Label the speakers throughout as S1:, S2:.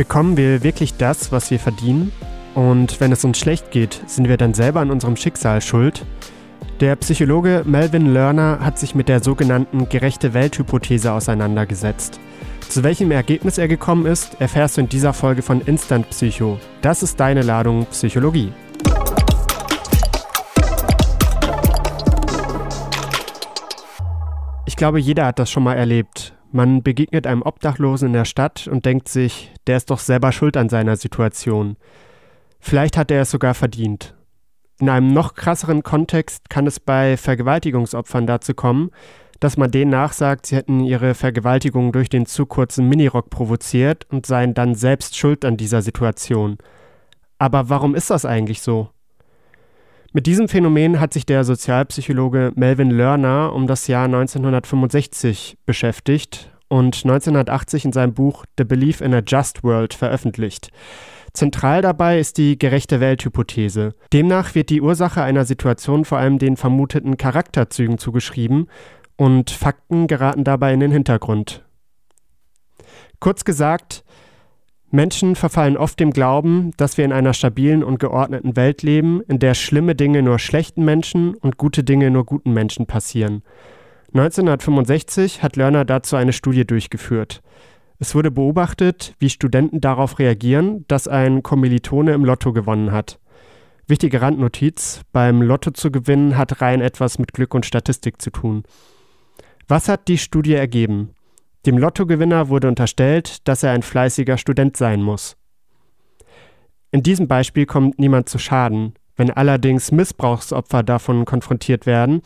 S1: Bekommen wir wirklich das, was wir verdienen? Und wenn es uns schlecht geht, sind wir dann selber an unserem Schicksal schuld? Der Psychologe Melvin Lerner hat sich mit der sogenannten gerechte Welthypothese auseinandergesetzt. Zu welchem Ergebnis er gekommen ist, erfährst du in dieser Folge von Instant Psycho. Das ist deine Ladung Psychologie. Ich glaube, jeder hat das schon mal erlebt. Man begegnet einem Obdachlosen in der Stadt und denkt sich, der ist doch selber schuld an seiner Situation. Vielleicht hat er es sogar verdient. In einem noch krasseren Kontext kann es bei Vergewaltigungsopfern dazu kommen, dass man denen nachsagt, sie hätten ihre Vergewaltigung durch den zu kurzen Minirock provoziert und seien dann selbst schuld an dieser Situation. Aber warum ist das eigentlich so? Mit diesem Phänomen hat sich der Sozialpsychologe Melvin Lerner um das Jahr 1965 beschäftigt und 1980 in seinem Buch The Belief in a Just World veröffentlicht. Zentral dabei ist die gerechte Welthypothese. Demnach wird die Ursache einer Situation vor allem den vermuteten Charakterzügen zugeschrieben und Fakten geraten dabei in den Hintergrund. Kurz gesagt, Menschen verfallen oft dem Glauben, dass wir in einer stabilen und geordneten Welt leben, in der schlimme Dinge nur schlechten Menschen und gute Dinge nur guten Menschen passieren. 1965 hat Lerner dazu eine Studie durchgeführt. Es wurde beobachtet, wie Studenten darauf reagieren, dass ein Kommilitone im Lotto gewonnen hat. Wichtige Randnotiz: Beim Lotto zu gewinnen hat rein etwas mit Glück und Statistik zu tun. Was hat die Studie ergeben? Dem Lottogewinner wurde unterstellt, dass er ein fleißiger Student sein muss. In diesem Beispiel kommt niemand zu Schaden. Wenn allerdings Missbrauchsopfer davon konfrontiert werden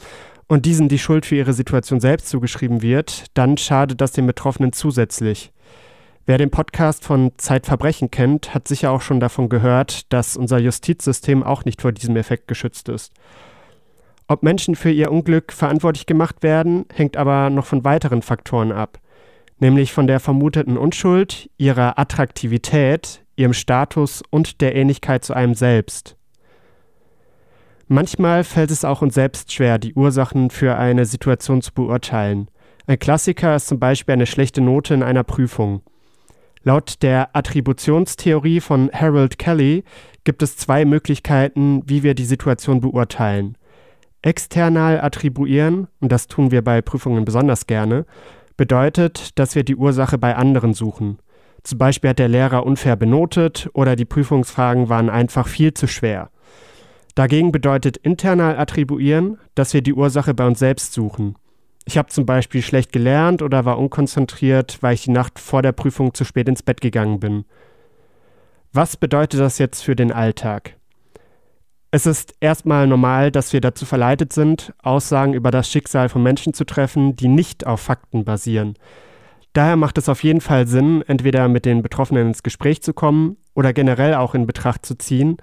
S1: und diesen die Schuld für ihre Situation selbst zugeschrieben wird, dann schadet das den Betroffenen zusätzlich. Wer den Podcast von Zeitverbrechen kennt, hat sicher auch schon davon gehört, dass unser Justizsystem auch nicht vor diesem Effekt geschützt ist. Ob Menschen für ihr Unglück verantwortlich gemacht werden, hängt aber noch von weiteren Faktoren ab, nämlich von der vermuteten Unschuld, ihrer Attraktivität, ihrem Status und der Ähnlichkeit zu einem selbst. Manchmal fällt es auch uns selbst schwer, die Ursachen für eine Situation zu beurteilen. Ein Klassiker ist zum Beispiel eine schlechte Note in einer Prüfung. Laut der Attributionstheorie von Harold Kelly gibt es zwei Möglichkeiten, wie wir die Situation beurteilen. External attribuieren, und das tun wir bei Prüfungen besonders gerne, bedeutet, dass wir die Ursache bei anderen suchen. Zum Beispiel hat der Lehrer unfair benotet oder die Prüfungsfragen waren einfach viel zu schwer. Dagegen bedeutet internal attribuieren, dass wir die Ursache bei uns selbst suchen. Ich habe zum Beispiel schlecht gelernt oder war unkonzentriert, weil ich die Nacht vor der Prüfung zu spät ins Bett gegangen bin. Was bedeutet das jetzt für den Alltag? Es ist erstmal normal, dass wir dazu verleitet sind, Aussagen über das Schicksal von Menschen zu treffen, die nicht auf Fakten basieren. Daher macht es auf jeden Fall Sinn, entweder mit den Betroffenen ins Gespräch zu kommen oder generell auch in Betracht zu ziehen,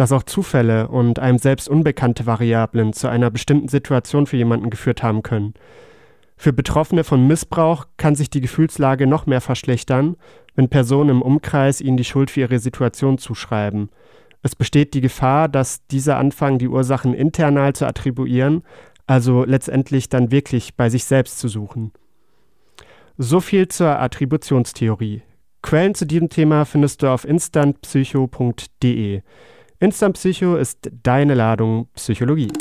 S1: dass auch Zufälle und einem selbst unbekannte Variablen zu einer bestimmten Situation für jemanden geführt haben können. Für Betroffene von Missbrauch kann sich die Gefühlslage noch mehr verschlechtern, wenn Personen im Umkreis ihnen die Schuld für ihre Situation zuschreiben. Es besteht die Gefahr, dass diese anfangen, die Ursachen internal zu attribuieren, also letztendlich dann wirklich bei sich selbst zu suchen. So viel zur Attributionstheorie. Quellen zu diesem Thema findest du auf instantpsycho.de. Instant Psycho ist deine Ladung Psychologie.